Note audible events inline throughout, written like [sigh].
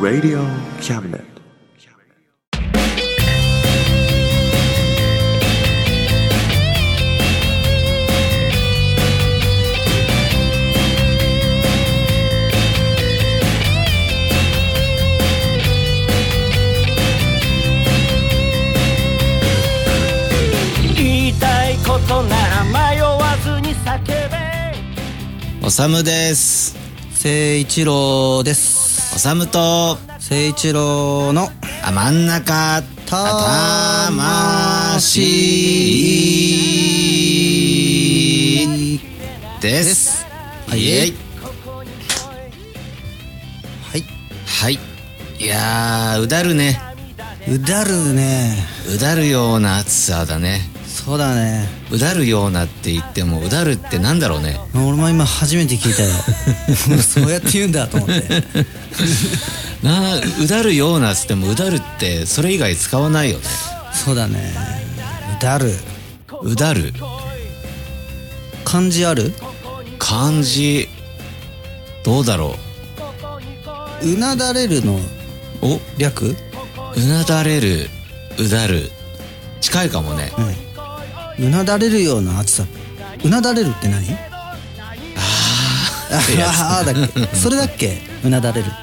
Radio Cabinet. むです。聖一郎ですおさむと、聖一郎のあ、真ん中、魂です。はいはいはい。いやー、うだるね。うだるねうだるような暑さだね。そうだね。うだるようなって言っても、うだるってなんだろうね。俺も今初めて聞いたよ。[laughs] そうやって言うんだと思って。なうだるようなっつっても、うだるってそれ以外使わないよね。そうだね。うだる。うだる。漢字ある？漢字、どうだろう。なだれるの？う。お？略？うなだれるうだる。近いかもね。うんうなだれるような暑さ。うなだれるって何？ああーだっけ。それだっけ？うなだれるって。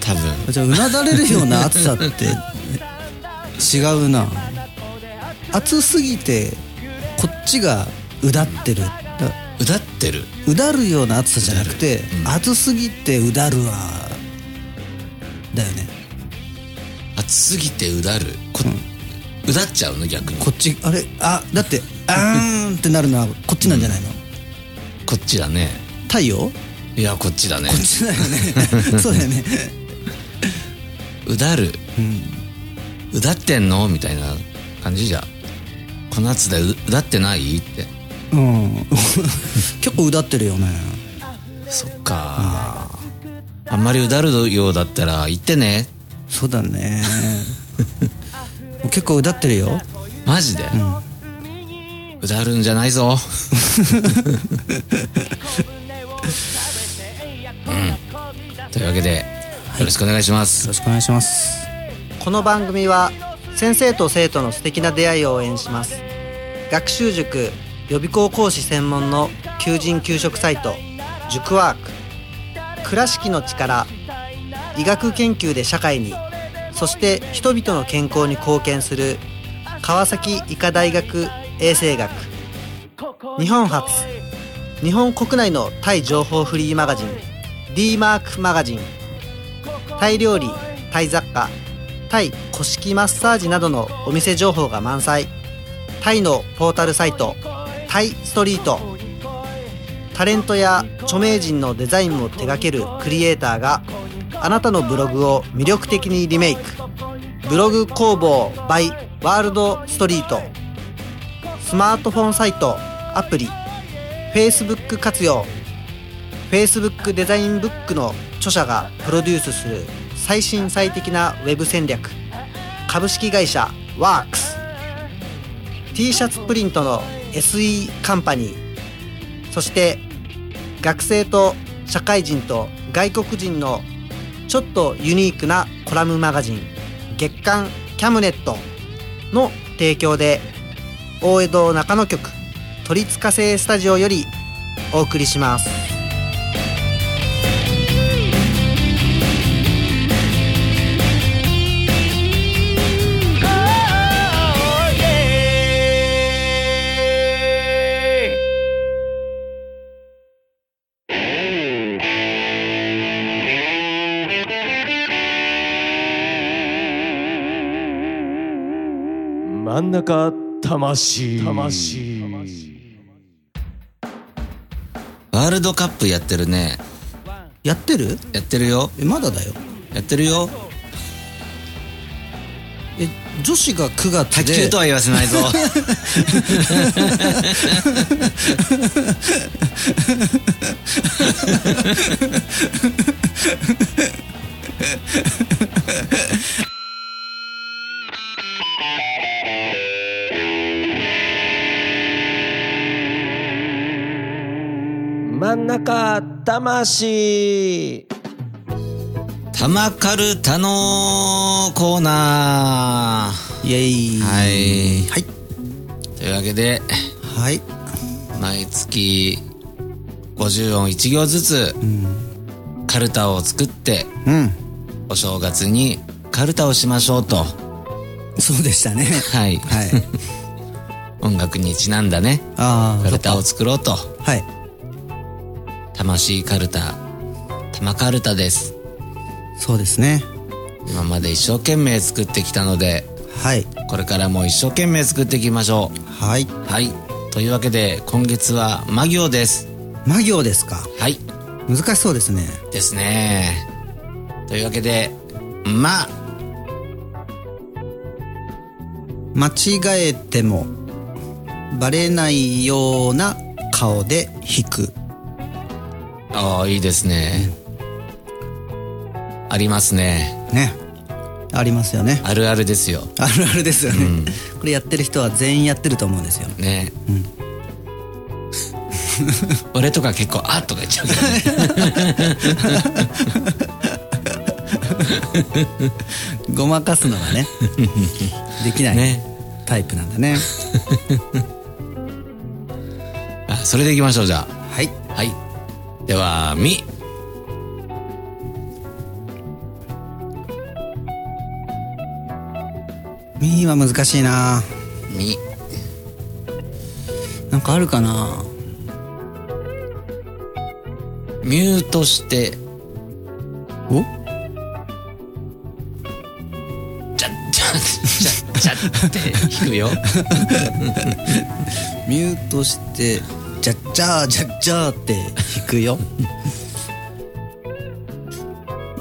多分。じゃあうなだれるような暑さって違うな。暑すぎてこっちがうだってる。だうだってる。うだるような暑さじゃなくて、うん。暑すぎてうだるわ。だよね。暑すぎてうだる。こ、うだっちゃうの？逆に。こっちあれ？あだってあーんってなるのはこっちなんじゃないの、こっちだね。太陽？いやこっちだね。こっちだよね。[laughs] そうだよね。うだる。うん。うだってんの？みたいな感じじゃ。この暑さでううだってない？って。うん。[laughs] 結構うだってるよね。そっか、あんまりうだるようだったら言ってね。そうだね [laughs] 結構うだってるよ。マジで、うだるんじゃないぞ。[laughs] うん。というわけでよろしくお願いします、よろしくお願いします。この番組は先生と生徒の素敵な出会いを応援します。学習塾予備校講師専門の求人・給食サイト塾ワーク。倉敷の力医学研究で社会にそして人々の健康に貢献する川崎医科大学衛生学。日本初。日本国内のタイ情報フリーマガジン d マークマガジン。タイ料理タイ雑貨タイ古式マッサージなどのお店情報が満載。タイのポータルサイトタイストリート。タレントや著名人のデザインも手掛けるクリエイターがあなたのブログを魅力的にリメイク。ブログ工房 by ワールドストリート。スマートフォンサイトアプリ。Facebook 活用。Facebook デザインブックの著者がプロデュースする最新最適なウェブ戦略。株式会社ワークス。t シャツプリントの SE カンパニー。そして学生と社会人と外国人のちょっとユニークなコラムマガジン月刊キャムネットの提供で大江戸中野局鳥塚製スタジオよりお送りします。真ん中魂。魂。ワールドカップやってるね。やってる？やってるよ。えまだだよ。やってるよ。え女子が9月で。卓球とは言わせないぞ [laughs] 真真ん中魂。玉カルタのコーナイエイ。ーはい。はい。というわけではい。毎月50音1行ずつカルタを作ってうん。お正月にカルタをしましょうと。そうでしたね。はい。はい。[laughs] 音楽にちなんだね。ああカルタを作ろうと。はい魂カルタ玉カルタです。そうですね。今まで一生懸命作ってきたのではい。これからも一生懸命作っていきましょはい。うはい。というわけで今月は魔行です。魔行ですか？はい。難しそうですね。ですね。というわけでま。間違えてもバレないような顔で弾く。ああいいですねありますねね。ありますよね。あるあるですよあるあるですよね。これやってる人は全員やってると思うんですよ。ね [laughs] 俺とか結構「あ」とか言っちゃうけどね [laughs] ごまかすのがね、できないねタイプなんだね。[laughs] あそれでいきましょうじゃはい。あはいでは「み」ミーは難しいな「み。なんかあるかな」ミュートして。お？じゃじゃじゃじゃって弾くよ。[laughs] ミュートして、じゃっじゃーじゃっじゃーって弾くよ。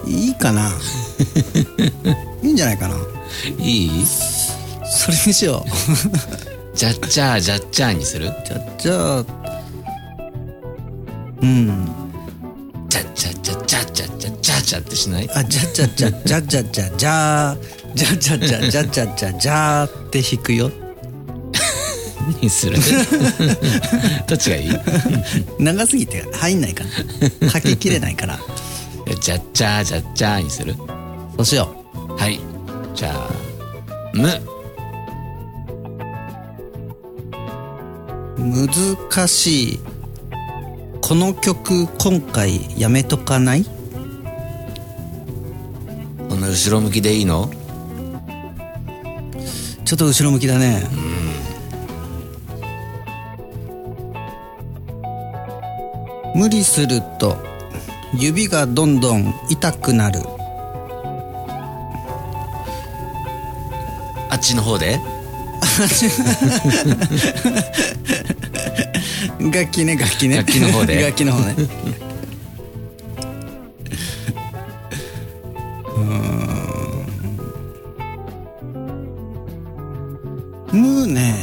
いいかな？[laughs] いいんじゃないかな？いい？それにしよう。じゃっちゃーじゃっちゃーにする？じゃっじゃー。うん。じゃっちゃじゃっちゃじゃっちゃじゃっちゃってしない？あ、じゃじゃじゃじゃじゃじゃじゃー。じゃじゃじゃじゃじゃじゃじゃーって弾くよ。にする？[laughs] どっちがいい？長すぎて入んないかな。書ききれないから。じゃっちゃーじゃっちゃーにする？そうしよはいじゃあ「む」う。難しい。この曲今回やめとかない？この後ろ向きでいいの？ちょっと後ろ向きだね。無理すると指がどんどん痛くなる。あっちの方で？[laughs] 楽器ね楽器ね。楽器の方で？[laughs] 楽器の方ね。うーん。むね。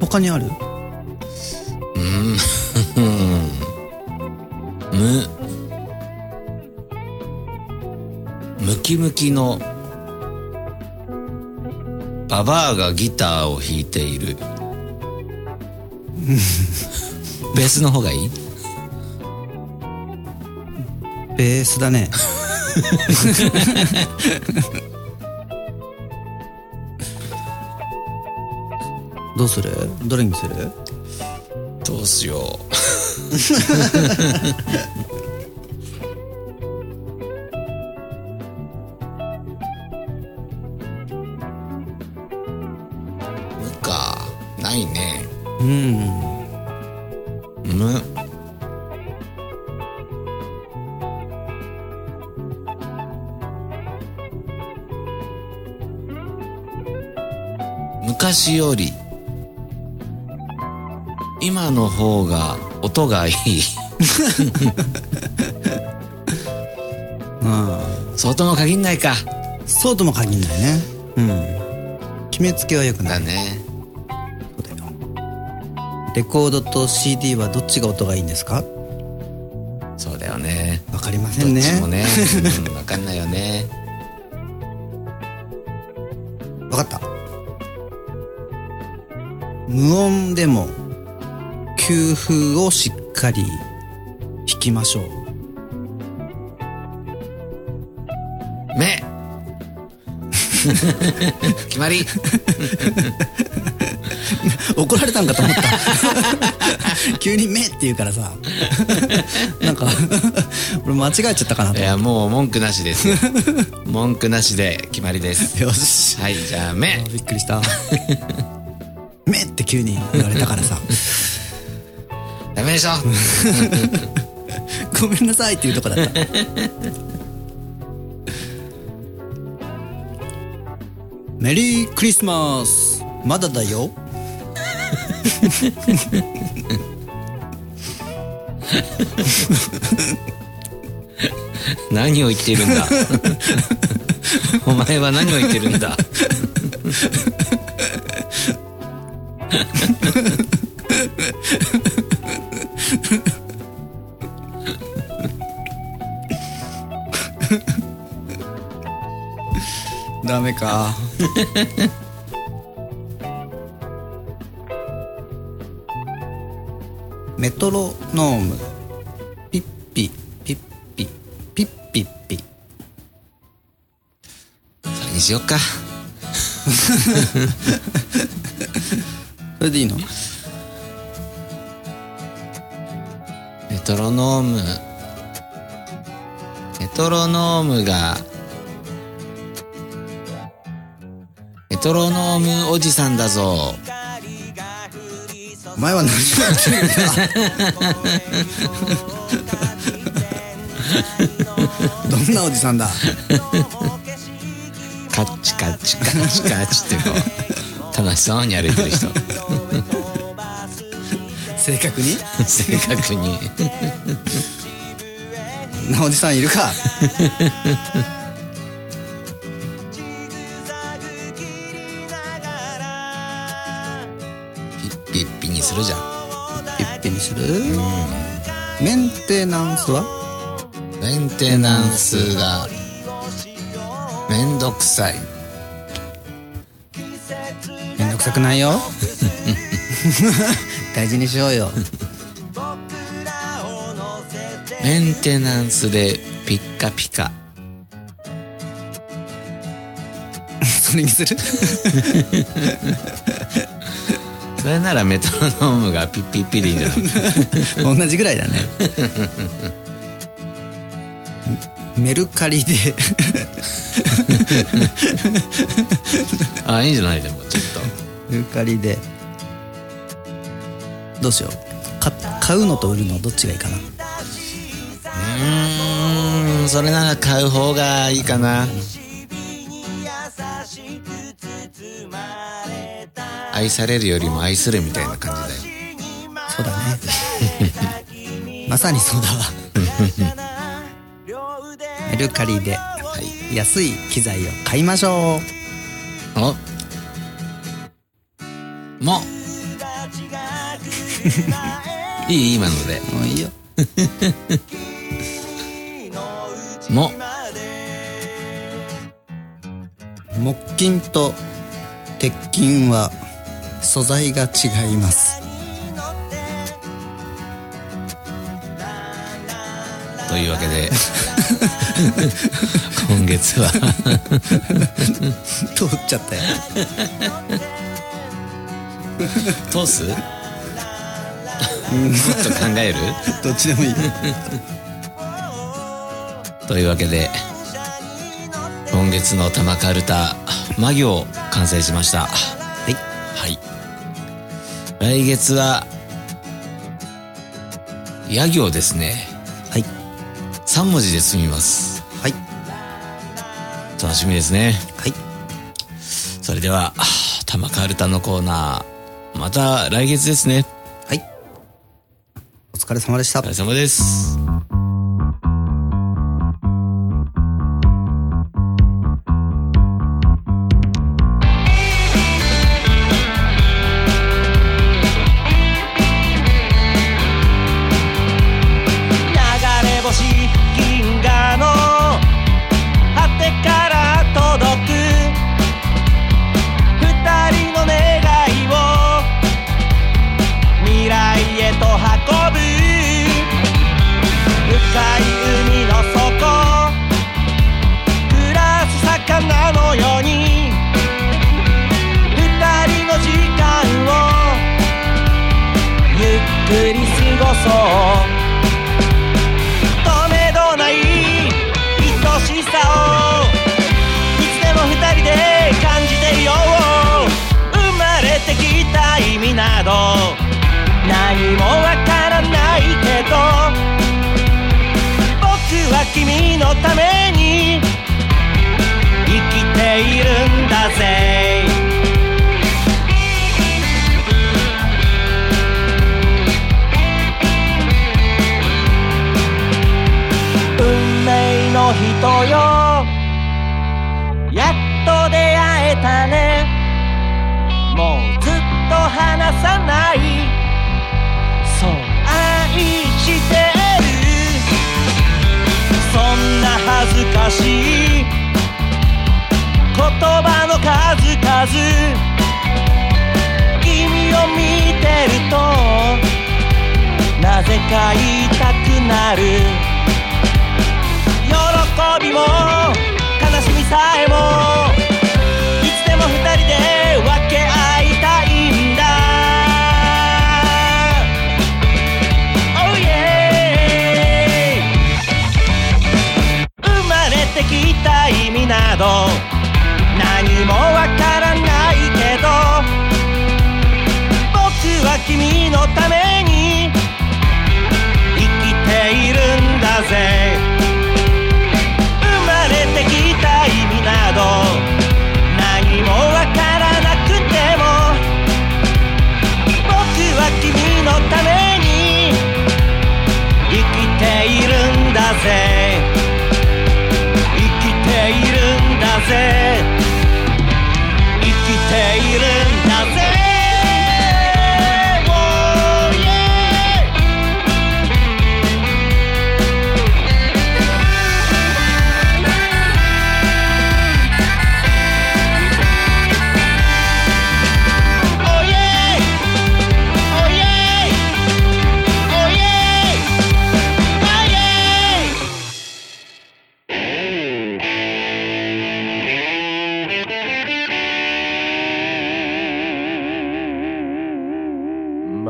他にある？キムキのババアがギターを弾いている。[laughs] ベースの方がいい？ベースだね。どうする？どれにする？どうしよう [laughs] 昔より今の方が音がいいそうとも限んないかそうとも限んないね。うん。決めつけは良くない。だねそうだよ。レコードと CD はどっちが音がいいんですか？そうだよねわかりませどっんね。ちもね、うん、無音でも給付をしっかり引きましょう。目。決まり。怒られたんかと思った。[laughs] 急に「目」って言うからさ。なんか俺間違えちゃったかないとやもう文句なしですよ。[laughs] 文句なしで決まりです。よし。はいじゃあ目。びっくりした「目」って急に言われたからさ。ダメでしょ [laughs] ごめんなさいっていうとこだった。メリークリスマス。まだだよ。[laughs] 何を言ってるんだ。お前は何を言ってるんだダメか。メトロノーム。ピッピ。ピッピ。ピッピッピ。それにしよっか。それでいいの？メトロノーム。メトロノームがメトロノームおじさんだぞ。お前は何をやってるんだ？どんなおじさんだ？カッチカッチカッチカッチってこう楽しそうに歩いてる人正確に？正確に。[laughs] なおじさんいるか？ピッピッピにするじゃん。ピッピにする？メンテナンスは？メンテナンスがめんどくさい。めんどくさくないよ大事にしようよ。メンテナンスでピッカピカ。それにする？それならメトロノームがピッピッピでいいんじゃない？同じぐらいだね。メルカリで。あいいんじゃないでもちょっメルカリでどうしよう。か買うのと売るのどっちがいいかな。とうーんそれなら買う方がいいかな。愛されるよりも愛するみたいな感じだよ。そうだね。[laughs] まさにそうだわ。メルカリではい。安い機材を買いましょう。お。も [laughs] いい今ので。もういいよ。[laughs] も。木金と鉄筋は素材が違います。というわけで [laughs] 今月は。通っちゃったよ。通す？もっと考える？[laughs] どっちでもいい。よ [laughs] というわけで今月の玉カルタ魔行完成しました。はい。はい。来月は野行ですね。はい。3文字で済みます。はい。楽しみですね。はい。それでは玉カルタのコーナーまた来月ですね疲れ様でした。お疲れ様です。ために生きているんだぜ」「運命の人よ。やっと出会えたね」「もうずっと離さない」かしい。言葉の数々。君を見てるとなぜか言いたくなる。喜びも悲しみさえも。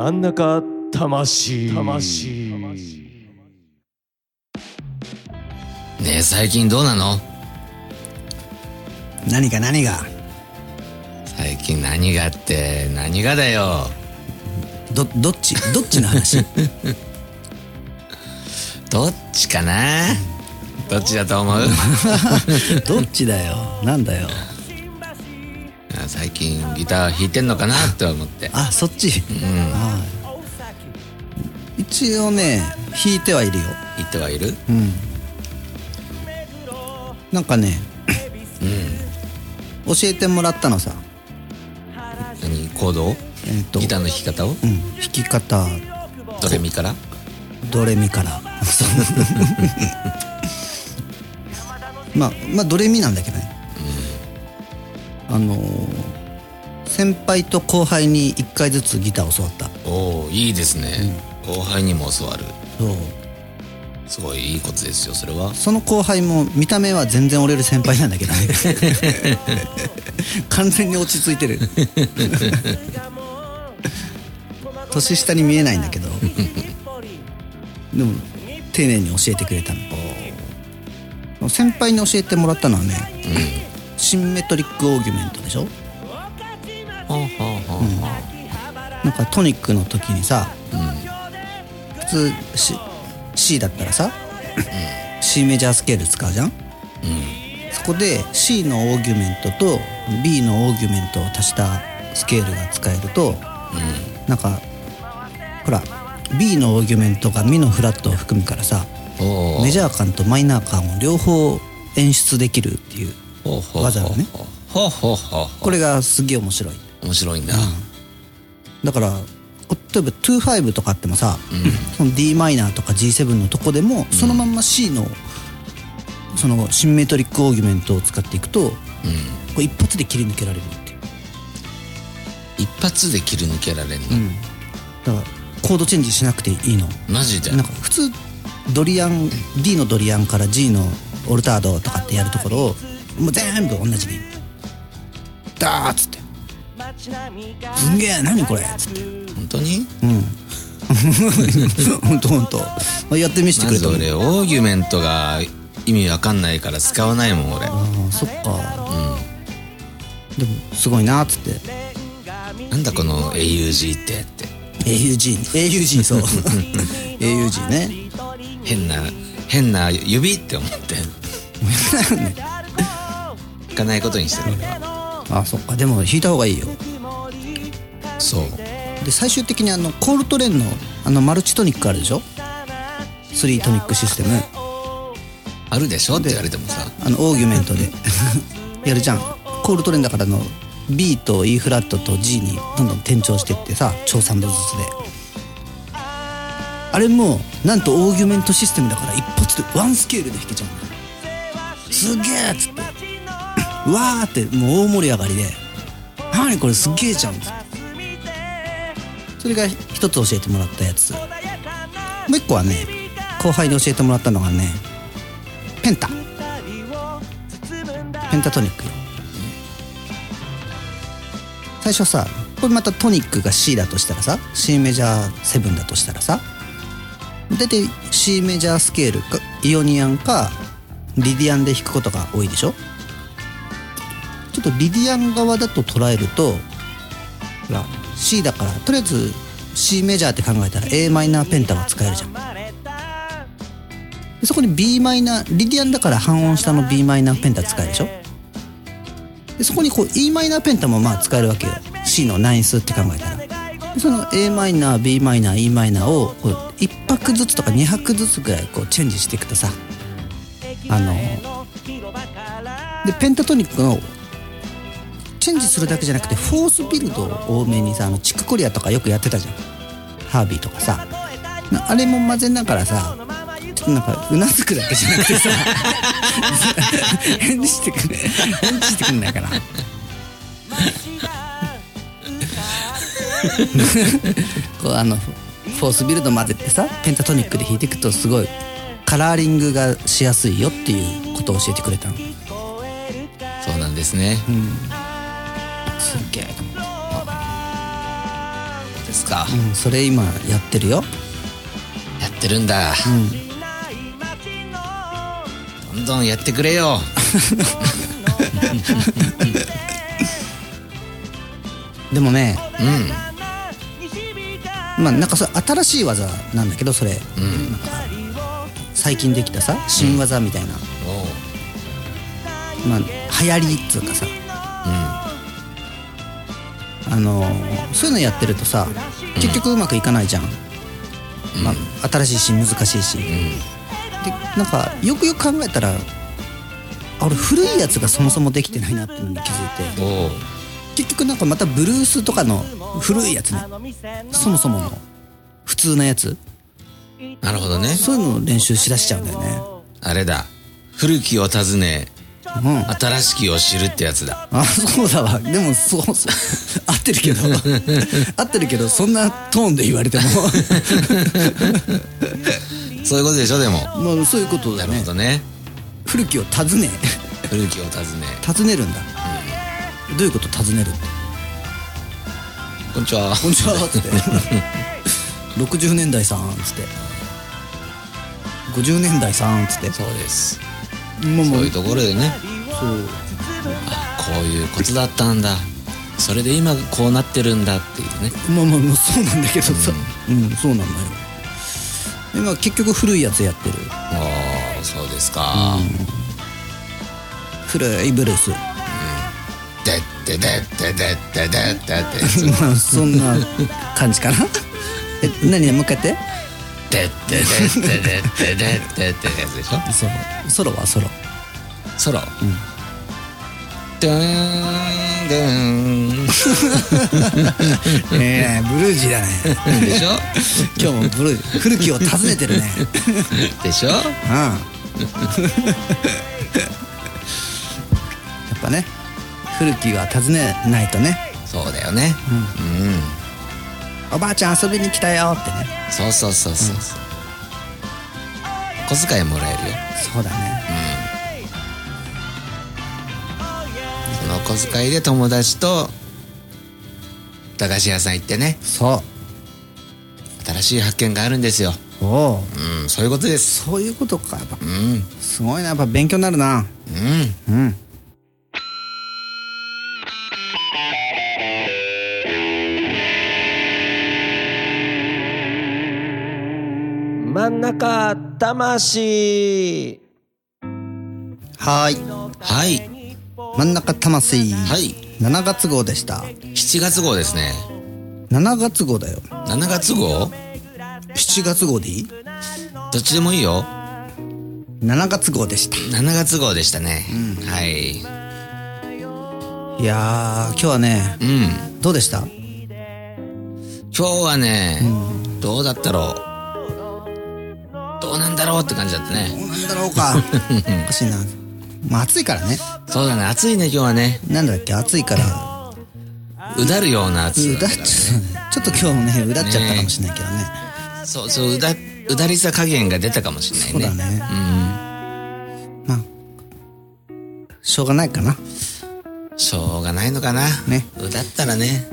真ん中魂。魂。ねえ最近どうなの？何が何が？最近何がって何がだよ。どどっち？どっちの話？[laughs] どっちかな？どっちだと思う？[laughs] どっちだよ？なんだよ？あ最近ギター弾いてんのかなって思って。あそっち、はい一応ね弾いてはいるよ。弾いてはいる？うん。なんかね教えてもらったのさ。何？コードをえっ、とギターの弾き方を？うん。弾き方。ドレミから？ドレミから。[laughs] まあまあドレミなんだけどね、あのー先輩と後輩に1回ずつギターを教わった。おおいいですね、後輩にも教わる。そうすごいいいことですよそれは。その後輩も見た目は全然俺より先輩なんだけどね。[laughs] 完全に落ち着いてる。[laughs] 年下に見えないんだけど。でも丁寧に教えてくれたの。先輩に教えてもらったのはね、シンメトリックオーギュメントでしょ。ほうほうほうほなんかトニックの時にさ、普通 C, C だったらさ、C メジャースケール使うじゃん、そこで C のオーギュメントと B のオーギュメントを足したスケールが使えると、なんかほら B のオーギュメントがミのフラットを含むからさメジャー感とマイナー感を両方演出できるっていう技がね。これがすげえ面白い。面白いんだ、だから例えば25とかあってもさ、その d マイナーとか G7 のとこでもそのまんま C のそのシンメトリックオーギュメントを使っていくと、これ一発で切り抜けられるっていう。一発で切り抜けられるの、だからコードチェンジしなくていいの。マジで？なんか普通ドリアン D のドリアンから G のオルタードとかってやるところをもう全部同じでいいダーッつって。すんげえ何これっつって。本当に？ほん。とほんとやってみせてまずくれた。もん俺オーギュメントが意味わかんないから使わないもん俺。ああそっか。でもすごいなっつって。なんだこの AUG ってって。AUG AUG そう。[laughs] AUG ね。変な変な指って思って弾かないことにしてる俺は。あそっか。でも弾いた方がいいよ。そうで最終的にあのコールトレーンのあのマルチトニックあるでしょ？3トニックシステム。あるでしょ？って言われてもさ。あのオーギュメントで。[laughs] やるじゃん。コールトレーンだからあの B と E フラットと G にどんどん転調してってさ調3度ずつで。あれもなんとオーギュメントシステムだから一発でワンスケールで弾けちゃうんすげえっつって。うわーってもう大盛り上がりで「何これすげえじゃん」っつってそれが一つ教えてもらったやつ。もう一個はね後輩に教えてもらったのがねペンタ。ペンタトニックよ。最初さこれまたトニックが C だとしたらさ C メジャー7だとしたらさ大体 C メジャースケールかイオニアンかリディアンで弾くことが多いでしょ？ちょっとリディアン側だと捉えるとほら C だからとりあえず C メジャーって考えたら a マイナーペンタは使えるじゃん。でそこに b マイナーリディアンだから半音下の b マイナーペンタ使えるでしょ？でそこにこう e マイナーペンタもまあ使えるわけよ。C のナインスって考えたら。でその a マイナー b マイナー e マイナーをこう1拍ずつとか2拍ずつぐらいこうチェンジしていくとさ。あのでペンタトニックのチェンジするだけじゃなくてフォースビルドを多めにさあのチックコリアとかよくやってたじゃん。ハービーとかさ。なあれも混ぜながらさちょっとなんかうなずくだけじゃなくてさ。返事してくれ返事してくんないかな。こうあのフォースビルド混ぜてさペンタトニックで弾いていくとすごいカラーリングがしやすいよっていうことを教えてくれたの。そうなんですね。すっですか。うんそれ今やってるよやってるんだ。どんどんやってくれよ。でもねうん。まあなんかそれ新しい技なんだけどそれうん。なんか最近できたさ新技みたいな、おう。まあ流行りっつうかさあのーそういうのやってるとさ結局うまくいかないじゃん、まあ、新しいし難しいし、でなんかよくよく考えたらあ俺古いやつがそもそもできてないなっていうのに気づいて。おう。結局なんかまたブルースとかの古いやつね。そもそもの。普通のやつ。なるほどね。そういうのを練習しだしちゃうんだよね。あれだ。古きを訪ね、うん。新しきを知るってやつだ。あそうだわ。でもそうそう。合ってるけど。[laughs] 合ってるけどそんなトーンで言われても。[laughs] そういうことでしょ、でも。まあそういうことだなるねほどね。古きを訪ね。古きを訪ね。訪ねるんだ、どういうこと訪ねるってこんにちは。こんにちは。っ [laughs] つって。60年代さんっつって。50年代さんっつって。そうです。もうもうそういうところでね。そうこういうことだったんだ。それで今こうなってるんだっていうね。まあまあまあそうなんだけどさうん、そうなんだよ今結局古いやつやってるおーそうですか。古いブルースでってでってでってでって。まあそんな感じかなえ何もう一回やってでってでってでってでってってやつでしょ。ソロソロはソロ。ソロ？ドゥーンドゥーン。[laughs] ええブルージーだね。でしょ？今日もブルー。古きを訪ねてるね。でしょ？うん。やっぱね古きは訪ねないとね。そうだよね。うん。おばあちゃん遊びに来たよってね。そうそうそうそうそう。小遣いもらえるよ。そうだね。その小遣いで友達と駄菓子屋さん行ってね、そ新しい発見があるんですよ。うおう。うん、そういうことです。そういうことか。やっぱ。うん、すごいな。やっぱ勉強になるな。うん。うん中魂はーいはい。真ん中魂はい。7月号でした7月号ですね。7月号だよ7月号？7月号でいい？どっちでもいいよ。7月号でした7月号でしたね。はい。いやー今日はねうん。どうでした？今日はね、どうだったろう。どうなんだろうって感じだったね。どうなんだろうか [laughs] おかしいなまあ暑いからねそうだね、暑いね、今日はね。なんだっけ？暑いからうだるような暑うだっちさだったね。ちょっと今日ねうだっちゃったかもしれないけどねそうそう、うだ、うだりさ加減が出たかもしれないね。そうだねうん。まあしょうがないかなしょうがないのかな。ね。うだったらね。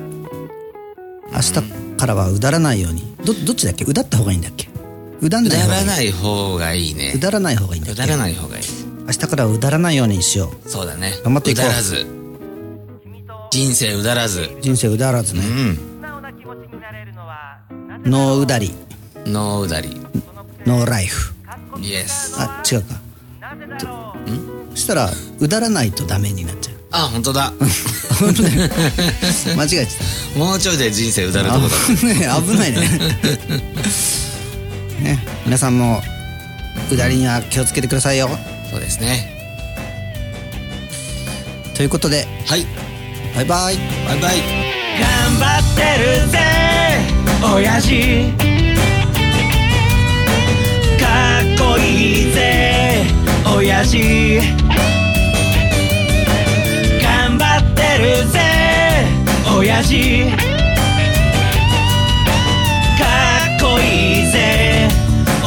明日からはうだらないようにどどっちだっけ？うだった方がいいんだっけ？うだんうない方がいいだらない方がいいねう。だらない方がいいんだっけ？うだらない方がいい。明日からはうだらないようにしよそうだね。頑張っていこううだらず。人生うだらず。う人生うだらずねうん。ノーうだりノーうだり。ノーライフイエス。あ違うかそしたらうだらないとダメになっちゃうあ、本当だ。[laughs] 間違えてもうちょいで人生うだるとこだ。危ないねね皆さんもうだりには気をつけてくださいよそうですね。ということではい。バイバイバイバイ。頑張ってるぜ親父かっこいいぜ親父頑張ってるぜ親父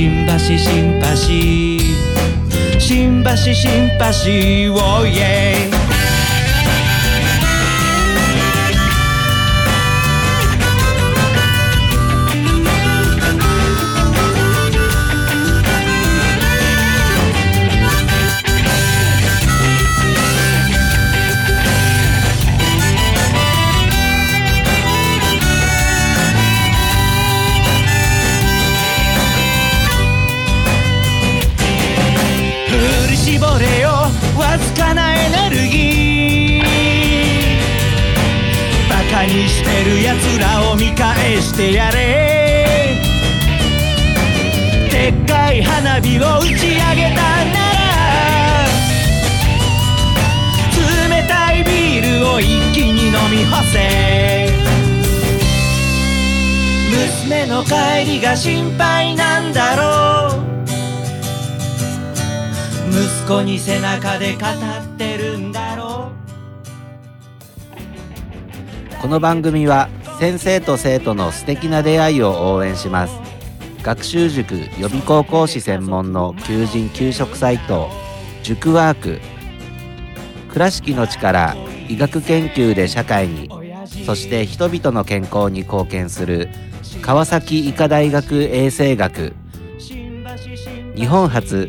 新橋新橋。新橋新橋おいえわずかなエネルギー。バカにしてるやつらを見返してやれ。でっかい花火を打ち上げたなら冷たいビールを一気に飲み干せ。娘の帰りが心配なんだろう。息子に背中で語ってるんだろう。この番組は先生と生徒の素敵な出会いを応援します。学習塾予備高校師専門の求人・給食サイト塾ワーク。倉敷の力医学研究で社会にそして人々の健康に貢献する川崎医科大学衛生学。日本初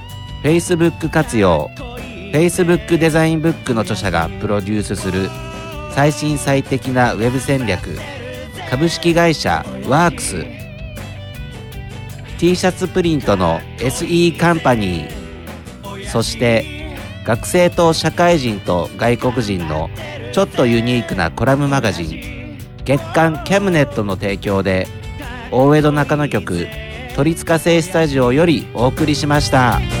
Facebook 活用。Facebook デザインブックの著者がプロデュースする最新最適なウェブ戦略。株式会社ワークス。T シャツプリントの SE カンパニー。そして学生と社会人と外国人のちょっとユニークなコラムマガジン。月刊キャムネットの提供で大江戸中野局鳥塚製スタジオよりお送りしました。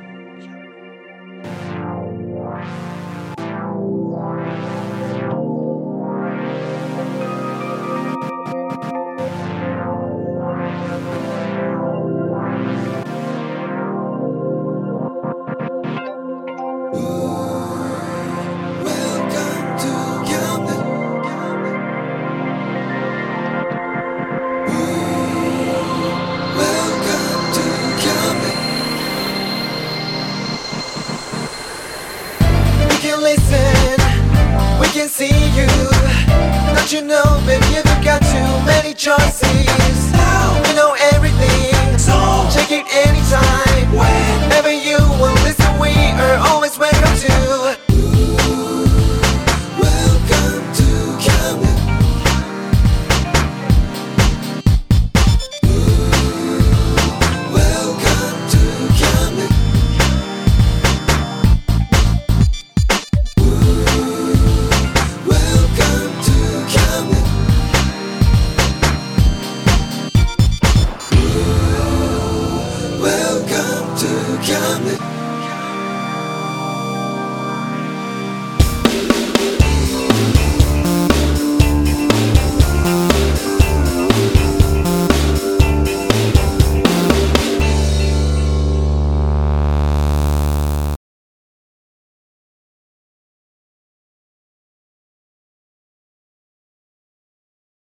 just see.